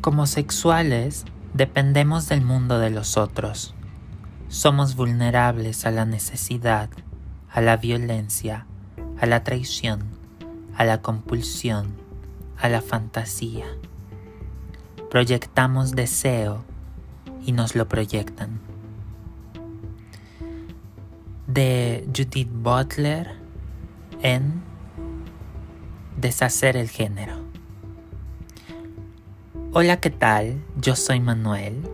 Como sexuales, dependemos del mundo de los otros. Somos vulnerables a la necesidad, a la violencia, a la traición, a la compulsión, a la fantasía. Proyectamos deseo y nos lo proyectan. De Judith Butler en Deshacer el género. Hola, ¿qué tal? Yo soy Manuel.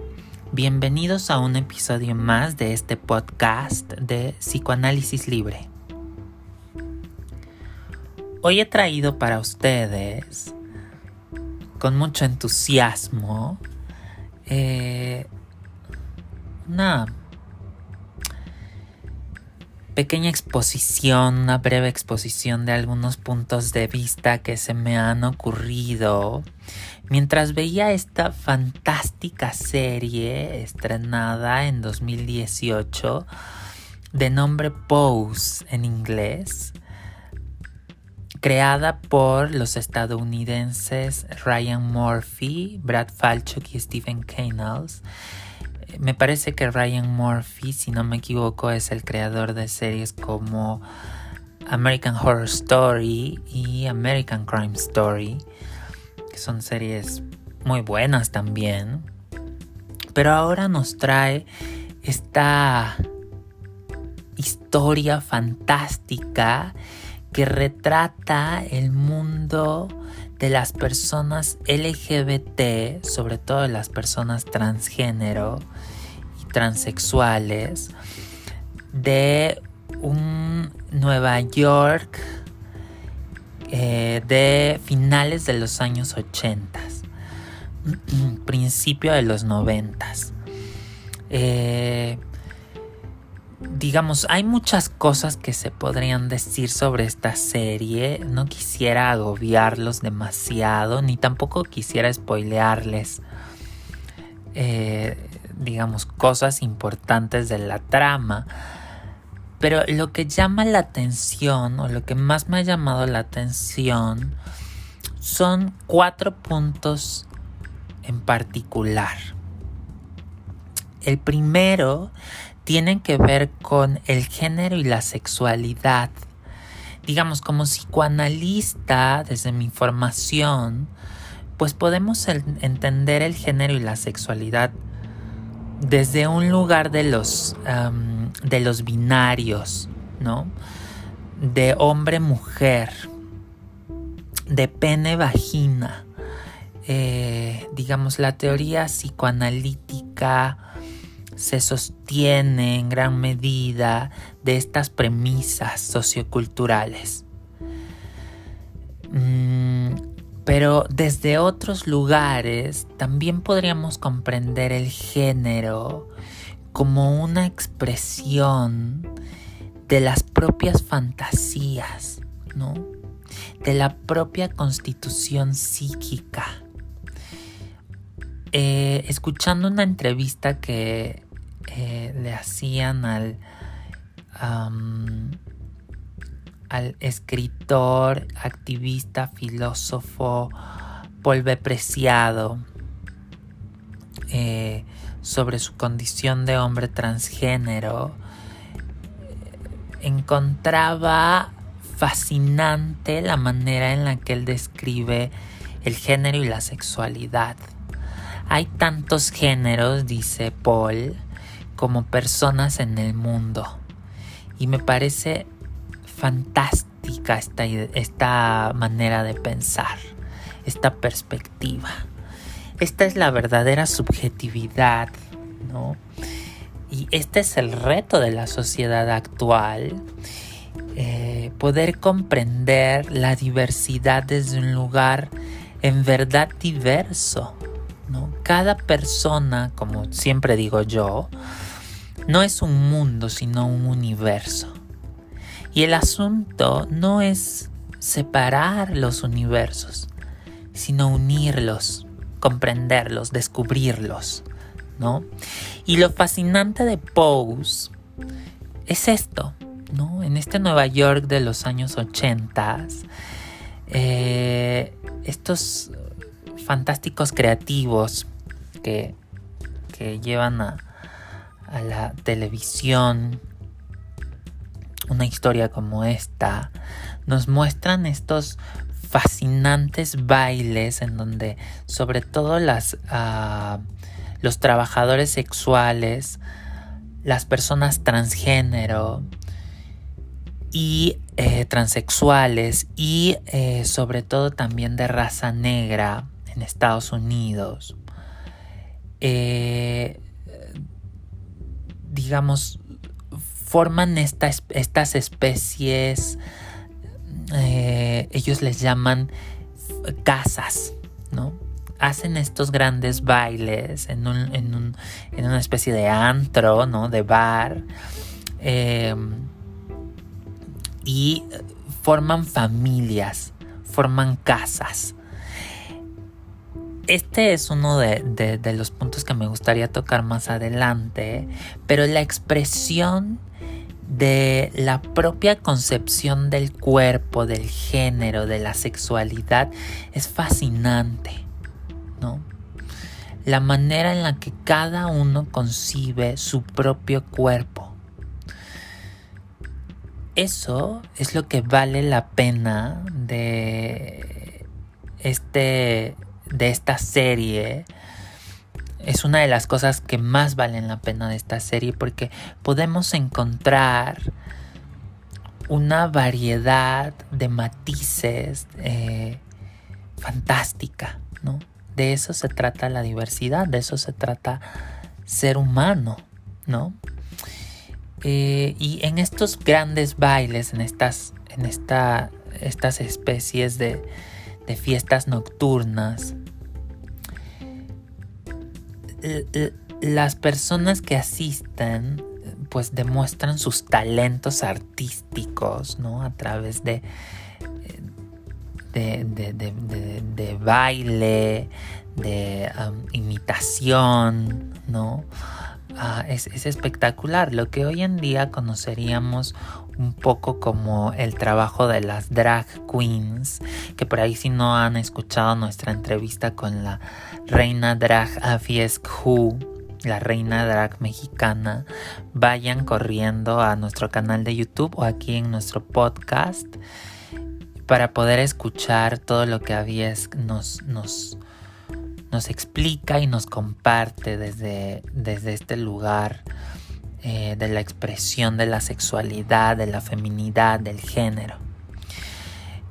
Bienvenidos a un episodio más de este podcast de Psicoanálisis Libre. Hoy he traído para ustedes, con mucho entusiasmo, eh, una pequeña exposición, una breve exposición de algunos puntos de vista que se me han ocurrido mientras veía esta fantástica serie estrenada en 2018 de nombre Pose en inglés, creada por los estadounidenses Ryan Murphy, Brad Falchuk y Stephen Canals me parece que Ryan Murphy, si no me equivoco, es el creador de series como American Horror Story y American Crime Story, que son series muy buenas también. Pero ahora nos trae esta historia fantástica que retrata el mundo de las personas LGBT, sobre todo de las personas transgénero y transexuales, de un Nueva York eh, de finales de los años 80, principio de los 90. Eh, digamos, hay muchas cosas que se podrían decir sobre esta serie. No quisiera agobiarlos demasiado, ni tampoco quisiera spoilearles, eh, digamos, cosas importantes de la trama. Pero lo que llama la atención, o lo que más me ha llamado la atención, son cuatro puntos en particular. El primero tienen que ver con el género y la sexualidad. Digamos, como psicoanalista, desde mi formación, pues podemos entender el género y la sexualidad desde un lugar de los, de los binarios, ¿no? De hombre-mujer, de pene-vagina. Eh, digamos, la teoría psicoanalítica se sostiene en gran medida de estas premisas socioculturales. Mm, pero desde otros lugares también podríamos comprender el género como una expresión de las propias fantasías, ¿no? De la propia constitución psíquica. Eh, escuchando una entrevista que eh, le hacían al, al escritor, activista, filósofo Paul Preciado eh, sobre su condición de hombre transgénero, encontraba fascinante la manera en la que él describe el género y la sexualidad. Hay tantos géneros, dice Paul, como personas en el mundo. Y me parece fantástica esta, esta manera de pensar, esta perspectiva. Esta es la verdadera subjetividad, ¿no? Y este es el reto de la sociedad actual, eh, poder comprender la diversidad desde un lugar en verdad diverso, ¿no? Cada persona, como siempre digo yo, no es un mundo, sino un universo. Y el asunto no es separar los universos, sino unirlos, comprenderlos, descubrirlos, ¿no? Y lo fascinante de Pose es esto, ¿no? En este Nueva York de los años 80, eh, estos fantásticos creativos que, que llevan a, a la televisión una historia como esta, nos muestran estos fascinantes bailes en donde sobre todo uh, los trabajadores sexuales, las personas transgénero y eh, transexuales y eh, sobre todo también de raza negra en Estados Unidos, eh, digamos, forman estas especies, eh, ellos les llaman casas, ¿no? Hacen estos grandes bailes en, una especie de antro, ¿no? De bar. Em, y forman familias, forman casas. Este es uno de, de, los puntos que me gustaría tocar más adelante, pero la expresión de la propia concepción del cuerpo, del género, de la sexualidad es fascinante, ¿no? La manera en la que cada uno concibe su propio cuerpo. Eso es lo que vale la pena de este de esta serie es una de las cosas que más valen la pena de esta serie porque podemos encontrar una variedad de matices eh, fantástica, ¿no? De eso se trata la diversidad, de eso se trata ser humano, ¿no? Eh, y en estos grandes bailes, en estas, en esta, estas especies de, de fiestas nocturnas, las personas que asisten pues demuestran sus talentos artísticos, ¿no? A través de, de, baile, de imitación, ¿no? Ah, es, es, espectacular. Lo que hoy en día conoceríamos un poco como el trabajo de las drag queens, que por ahí si no han escuchado nuestra entrevista con la reina drag Afiesk Who, la reina drag mexicana, vayan corriendo a nuestro canal de YouTube o aquí en nuestro podcast para poder escuchar todo lo que Aviesk nos, nos, nos explica y nos comparte desde, desde este lugar eh, de la expresión de la sexualidad, de la feminidad, del género.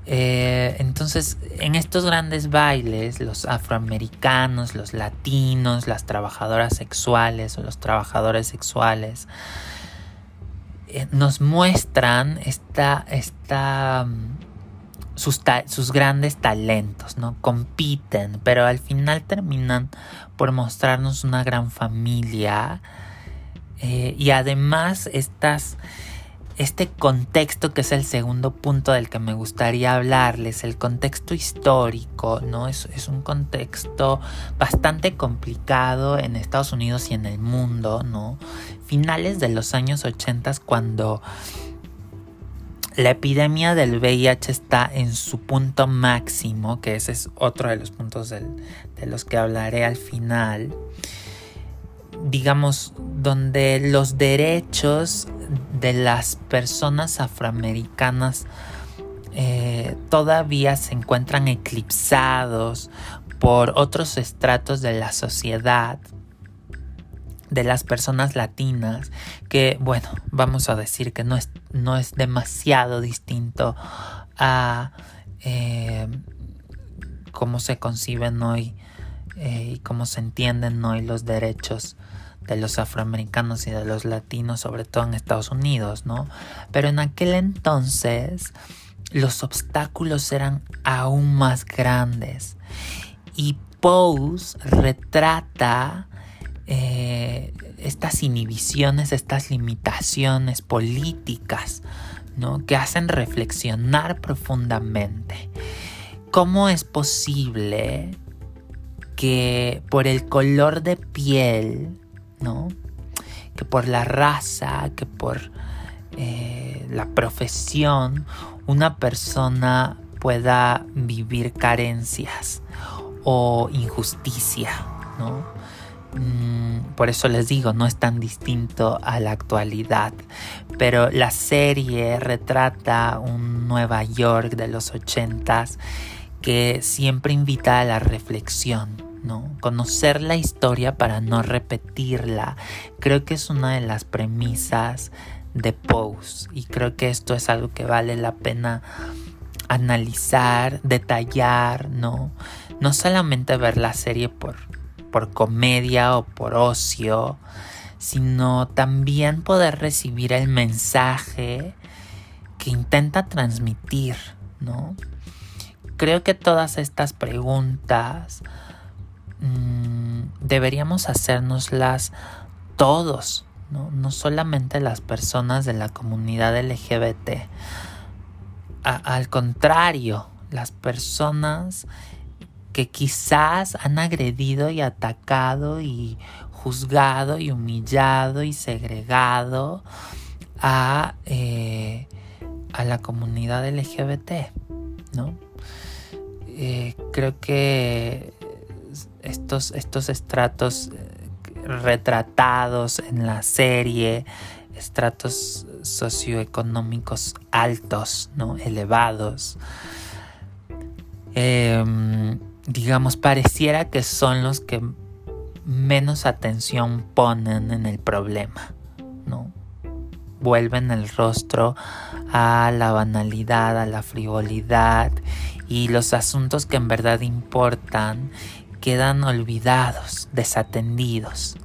Eh, entonces, en estos grandes bailes, los afroamericanos, los latinos, las trabajadoras sexuales o los trabajadores sexuales, eh, nos muestran esta, esta, mm, sus, sus, grandes talentos, ¿no? Compiten, pero al final terminan por mostrarnos una gran familia eh, y además este contexto que es el segundo punto del que me gustaría hablarles, el contexto histórico, ¿no? Es, es un contexto bastante complicado en Estados Unidos y en el mundo, ¿no? Finales de los años 80 cuando la epidemia del VIH está en su punto máximo, que ese es otro de los puntos de los que hablaré al final digamos, donde los derechos de las personas afroamericanas eh, todavía se encuentran eclipsados por otros estratos de la sociedad, de las personas latinas, que bueno, vamos a decir que no es, no es demasiado distinto a eh, cómo se conciben hoy eh, y cómo se entienden hoy los derechos de los afroamericanos y de los latinos, sobre todo en Estados Unidos, ¿no? Pero en aquel entonces los obstáculos eran aún más grandes. Y Pose retrata eh, estas inhibiciones, estas limitaciones políticas, ¿no? Que hacen reflexionar profundamente. ¿Cómo es posible que por el color de piel ¿no? Que por la raza, que por eh, la profesión, una persona pueda vivir carencias o injusticia, ¿no? Mm, por eso les digo, no es tan distinto a la actualidad. Pero la serie retrata un Nueva York de los ochentas que siempre invita a la reflexión, ¿no? Conocer la historia para no repetirla. Creo que es una de las premisas de Pose y creo que esto es algo que vale la pena analizar, detallar, ¿no? No solamente ver la serie por, por comedia o por ocio, sino también poder recibir el mensaje que intenta transmitir, ¿no? Creo que todas estas preguntas mmm, deberíamos hacérnoslas todos, ¿no? no solamente las personas de la comunidad LGBT. Al contrario, las personas que quizás han agredido y atacado y juzgado y humillado y segregado a, eh, a la comunidad LGBT, ¿no? Eh, creo que estos, estos estratos eh, retratados en la serie, estratos socioeconómicos altos, ¿no? elevados, em, digamos, pareciera que son los que menos atención ponen en el problema, ¿no? Vuelven el rostro a la banalidad, a la frivolidad y los asuntos que en verdad importan quedan olvidados, desatendidos.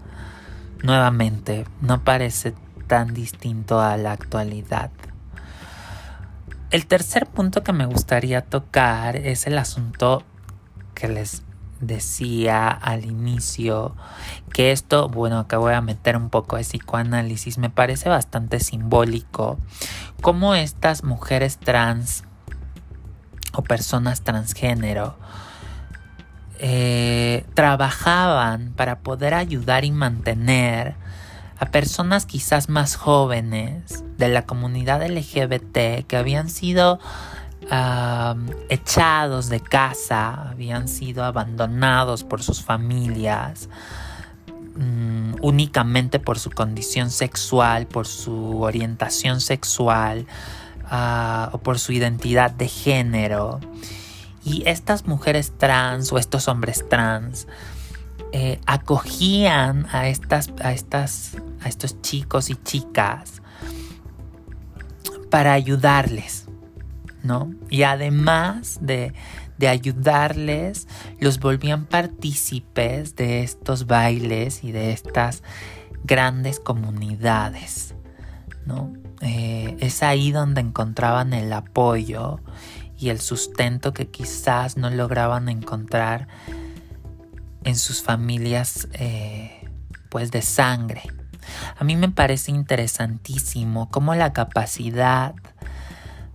Nuevamente, no parece tan distinto a la actualidad. El tercer punto que me gustaría tocar es el asunto que les decía al inicio que esto, bueno, acá voy a meter un poco de psicoanálisis, me parece bastante simbólico cómo estas mujeres trans o personas transgénero eh, trabajaban para poder ayudar y mantener a personas quizás más jóvenes de la comunidad LGBT que habían sido echados de casa, habían sido abandonados por sus familias, mm, únicamente por su condición sexual, por su orientación sexual ah, o por su identidad de género. Y estas mujeres trans o estos hombres trans eh, acogían a, estas, a, estas, a estos chicos y chicas para ayudarles ¿no? Y además de, de ayudarles, los volvían partícipes de estos bailes y de estas grandes comunidades, ¿no? Eh, es ahí donde encontraban el apoyo y el sustento que quizás no lograban encontrar en sus familias eh, pues de sangre. A mí me parece interesantísimo cómo la capacidad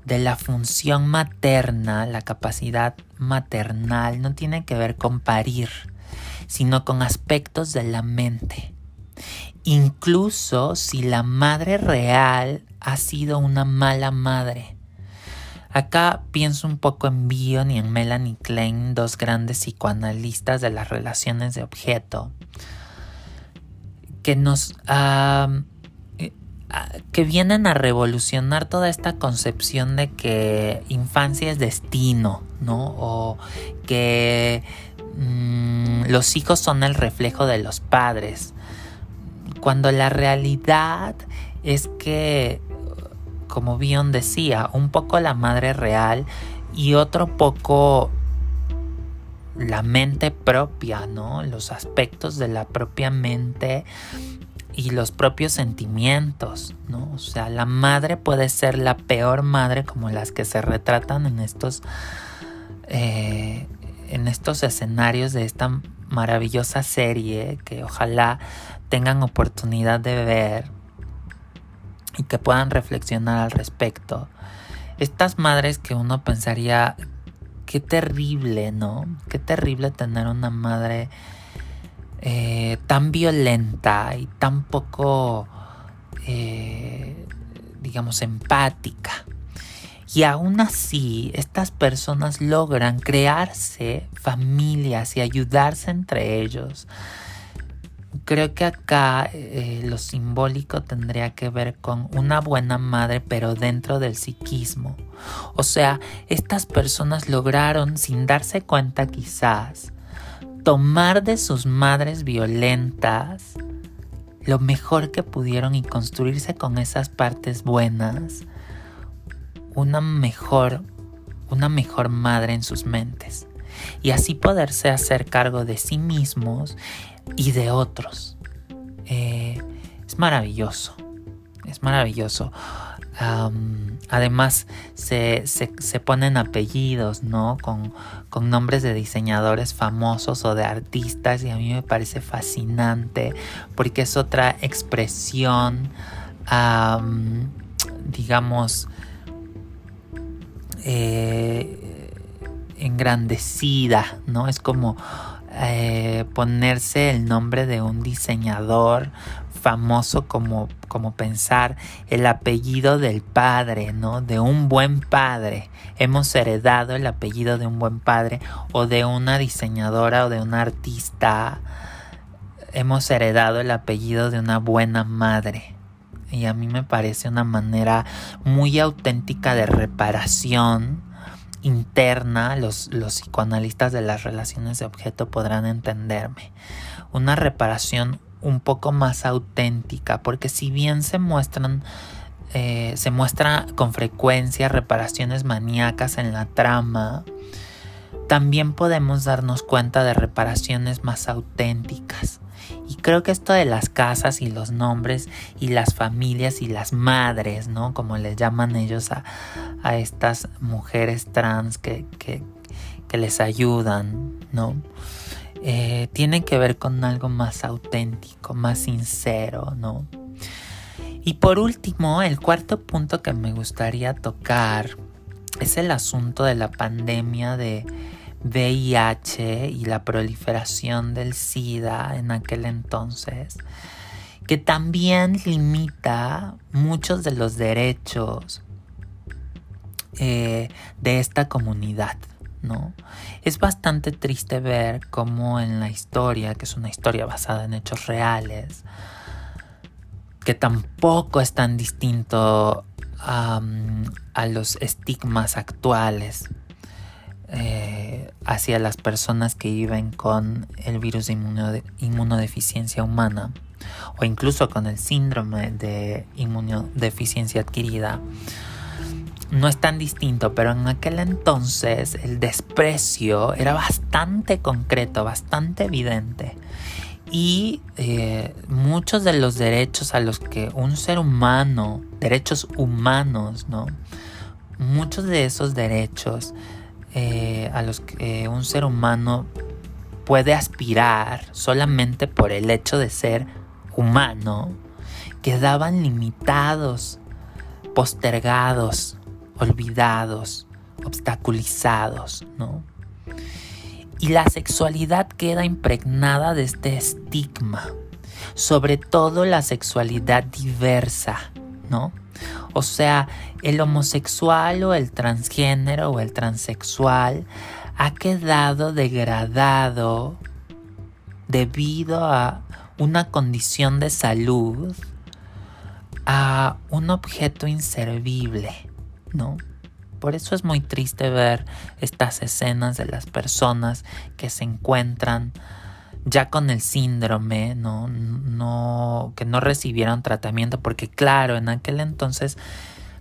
de la función materna, la capacidad maternal, no tiene que ver con parir, sino con aspectos de la mente. Incluso si la madre real ha sido una mala madre. Acá pienso un poco en Bion y en Melanie Klein, dos grandes psicoanalistas de las relaciones de objeto, que nos que vienen a revolucionar toda esta concepción de que infancia es destino, ¿no? O que mm, los hijos son el reflejo de los padres. Cuando la realidad es que, como Bion decía, un poco la madre real y otro poco la mente propia, ¿no? Los aspectos de la propia mente y los propios sentimientos, ¿no? O sea, la madre puede ser la peor madre como las que se retratan en estos, eh, en estos escenarios de esta maravillosa serie que ojalá tengan oportunidad de ver y que puedan reflexionar al respecto. Estas madres que uno pensaría, qué terrible, ¿no? Qué terrible tener una madre eh, tan violenta y tan poco, eh, digamos, empática. Y aún así, estas personas logran crearse familias y ayudarse entre ellos. Creo que acá eh, lo simbólico tendría que ver con una buena madre, pero dentro del psiquismo. O sea, estas personas lograron, sin darse cuenta quizás, tomar de sus madres violentas lo mejor que pudieron y construirse con esas partes buenas una mejor, una mejor madre en sus mentes y así poderse hacer cargo de sí mismos y de otros. Eh, es maravilloso, es maravilloso. además, se, ponen apellidos, ¿no? Con, nombres de diseñadores famosos o de artistas y a mí me parece fascinante porque es otra expresión, digamos, eh, engrandecida, ¿no? Es como eh, ponerse el nombre de un diseñador famoso como, como pensar el apellido del padre, ¿no? De un buen padre. Hemos heredado el apellido de un buen padre o de una diseñadora o de una artista. Hemos heredado el apellido de una buena madre y a mí me parece una manera muy auténtica de reparación interna, los, los psicoanalistas de las relaciones de objeto podrán entenderme. Una reparación un poco más auténtica, porque si bien se muestran eh, se muestra con frecuencia reparaciones maníacas en la trama, también podemos darnos cuenta de reparaciones más auténticas. Y creo que esto de las casas y los nombres y las familias y las madres, ¿no? Como les llaman ellos a, estas mujeres trans que, les ayudan, ¿no? Eh, tiene que ver con algo más auténtico, más sincero, ¿no? Y por último, el cuarto punto que me gustaría tocar es el asunto de la pandemia de VIH y la proliferación del SIDA en aquel entonces, que también limita muchos de los derechos eh, de esta comunidad. ¿no? Es bastante triste ver cómo en la historia, que es una historia basada en hechos reales, que tampoco es tan distinto a los estigmas actuales eh, hacia las personas que viven con el virus de inmunodeficiencia humana o incluso con el síndrome de inmunodeficiencia adquirida no es tan distinto, pero en aquel entonces el desprecio era bastante concreto, bastante evidente. Y eh, muchos de los derechos a los que un ser humano, derechos humanos, ¿no? Muchos de esos derechos eh, a los que un ser humano puede aspirar solamente por el hecho de ser humano, quedaban limitados, postergados, olvidados, obstaculizados, ¿no? Y la sexualidad queda impregnada de este estigma, sobre todo la sexualidad diversa, ¿no? O sea, el homosexual o el transgénero o el transexual ha quedado degradado debido a una condición de salud a un objeto inservible, ¿no? Por eso es muy triste ver estas escenas de las personas que se encuentran ya con el síndrome, ¿no? no, que no recibieron tratamiento, porque claro, en aquel entonces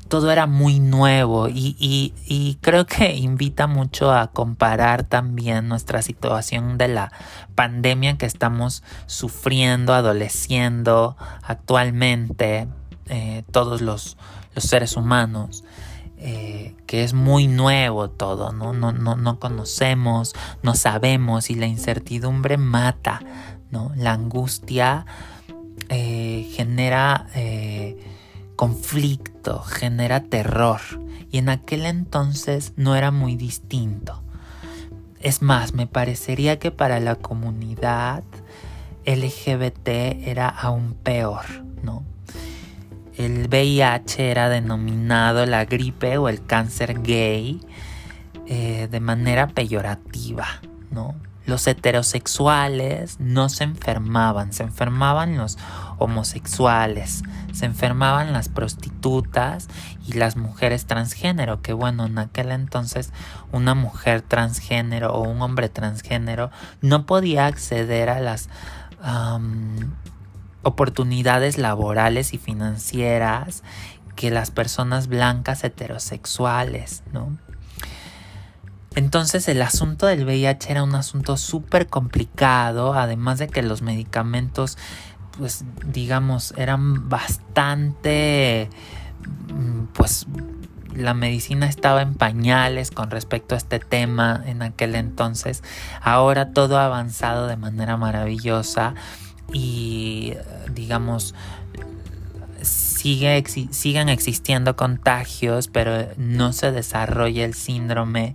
todo era muy nuevo y, y, creo que invita mucho a comparar también nuestra situación de la pandemia que estamos sufriendo, adoleciendo actualmente, eh, todos los, los seres humanos. Eh, que es muy nuevo todo, ¿no? No, no, no conocemos, no sabemos y la incertidumbre mata, ¿no? La angustia eh, genera eh, conflicto, genera terror y en aquel entonces no era muy distinto. Es más, me parecería que para la comunidad LGBT era aún peor, ¿no? El VIH era denominado la gripe o el cáncer gay eh, de manera peyorativa, ¿no? Los heterosexuales no se enfermaban, se enfermaban los homosexuales, se enfermaban las prostitutas y las mujeres transgénero, que bueno, en aquel entonces una mujer transgénero o un hombre transgénero no podía acceder a las oportunidades laborales y financieras que las personas blancas heterosexuales, ¿no? Entonces el asunto del VIH era un asunto súper complicado, además de que los medicamentos, pues digamos, eran bastante, mm, pues la medicina estaba en pañales con respecto a este tema en aquel entonces. Ahora todo ha avanzado de manera maravillosa y digamos sigue, siguen existiendo contagios, pero no se desarrolla el síndrome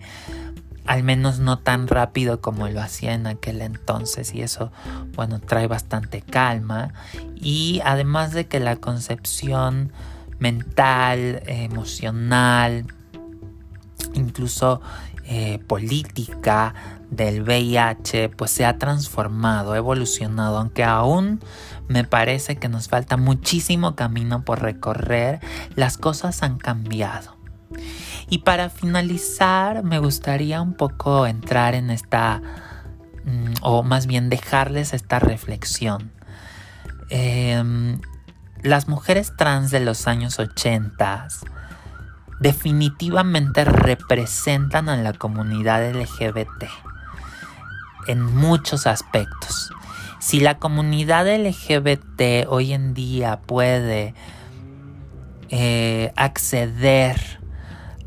al menos no tan rápido como lo hacía en aquel entonces y eso bueno trae bastante calma. Y además de que la concepción mental, emocional, incluso eh, política del VIH pues se ha transformado, evolucionado, aunque aún me parece que nos falta muchísimo camino por recorrer, las cosas han cambiado. Y para finalizar, me gustaría un poco entrar en esta, mm, o más bien dejarles esta reflexión. Em, las mujeres trans de los años 80 definitivamente representan a la comunidad LGBT en muchos aspectos. Si la comunidad LGBT hoy en día puede eh, acceder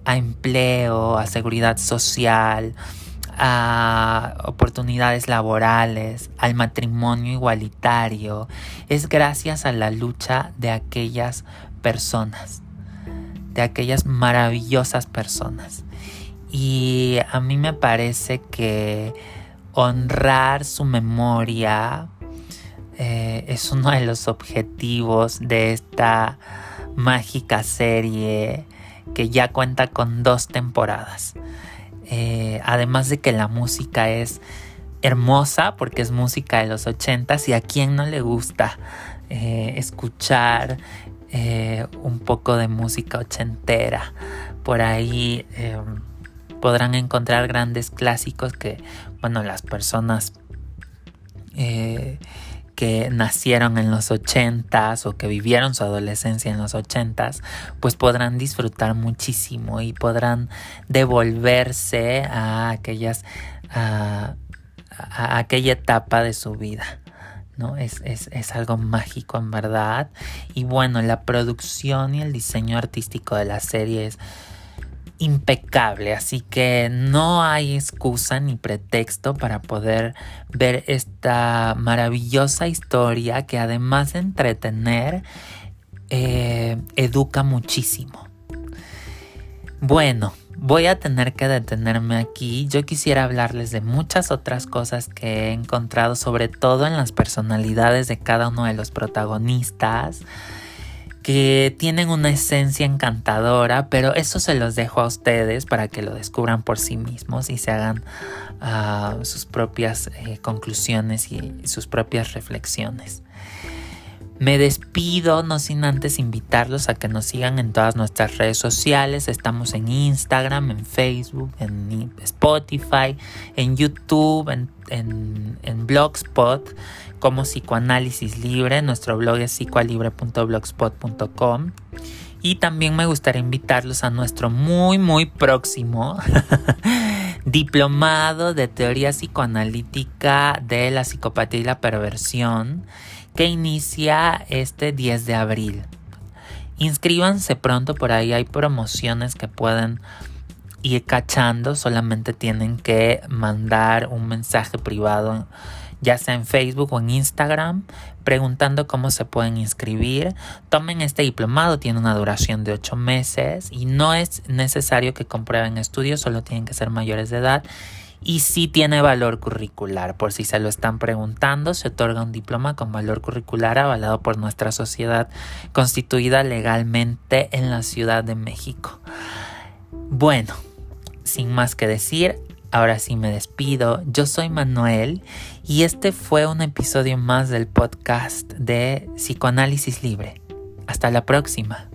a empleo, a seguridad social, a oportunidades laborales, al matrimonio igualitario, es gracias a la lucha de aquellas personas, de aquellas maravillosas personas. Y a mí me parece que honrar su memoria eh, es uno de los objetivos de esta mágica serie que ya cuenta con dos temporadas. Eh, además de que la música es hermosa porque es música de los ochentas y a quien no le gusta eh, escuchar un poco de música ochentera. Por ahí podrán encontrar grandes clásicos que, bueno, las personas que nacieron en los ochentas o que vivieron su adolescencia en los ochentas, pues podrán disfrutar muchísimo y podrán devolverse a aquellas a, aquella etapa de su vida. ¿no? Es, es, es, algo mágico en verdad. Y bueno, la producción y el diseño artístico de la serie es impecable, así que no hay excusa ni pretexto para poder ver esta maravillosa historia que además de entretener, eh, educa muchísimo. Bueno, voy a tener que detenerme aquí. Yo quisiera hablarles de muchas otras cosas que he encontrado, sobre todo en las personalidades de cada uno de los protagonistas que tienen una esencia encantadora, pero eso se los dejo a ustedes para que lo descubran por sí mismos y se hagan ah, sus propias eh, conclusiones y sus propias reflexiones. Me despido, no sin antes invitarlos a que nos sigan en todas nuestras redes sociales. Estamos en Instagram, en Facebook, en Spotify, en YouTube, en, en Blogspot como Psicoanálisis Libre. Nuestro blog es psicoalibre.blogspot.com. Y también me gustaría invitarlos a nuestro muy, muy próximo diplomado de teoría psicoanalítica de la psicopatía y la perversión que inicia este 10 de abril. Inscríbanse pronto, por ahí hay promociones que pueden ir cachando, solamente tienen que mandar un mensaje privado ya sea en Facebook o en Instagram, preguntando cómo se pueden inscribir. Tomen este diplomado, tiene una duración de 8 meses y no es necesario que comprueben estudios, solo tienen que ser mayores de edad y sí tiene valor curricular. Por si se lo están preguntando, se otorga un diploma con valor curricular avalado por nuestra sociedad constituida legalmente en la Ciudad de México. Bueno, sin más que decir, ahora sí me despido. Yo soy Manuel y este fue un episodio más del podcast de Psicoanálisis Libre. Hasta la próxima.